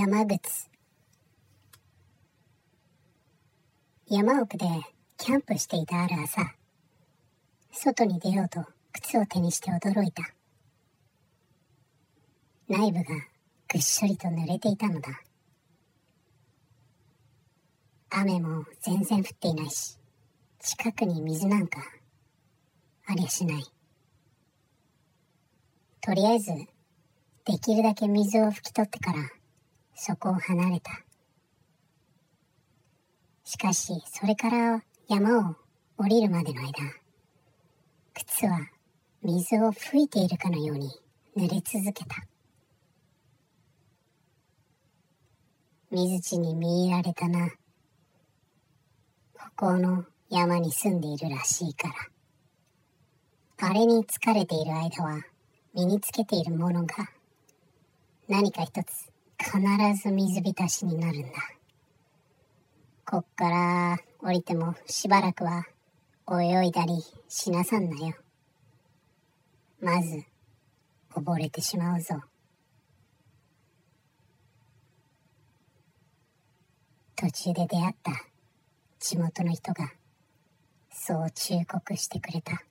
山靴山奥でキャンプしていたある朝外に出ようと靴を手にして驚いた。内部がぐっしょりと濡れていたのだ。雨も全然降っていないし近くに水なんかありゃしない。とりあえずできるだけ水を拭き取ってからそこを離れた。しかしそれから山を降りるまでの間靴は水を吹いているかのように濡れ続けた。水地に見入られたな。ここの山に住んでいるらしいから。あれに疲れている間は身につけているものが何か一つ必ず水浸しになるんだ。こっから降りてもしばらくは泳いだりしなさんなよ。まず溺れてしまうぞ。途中で出会った地元の人がそう忠告してくれた。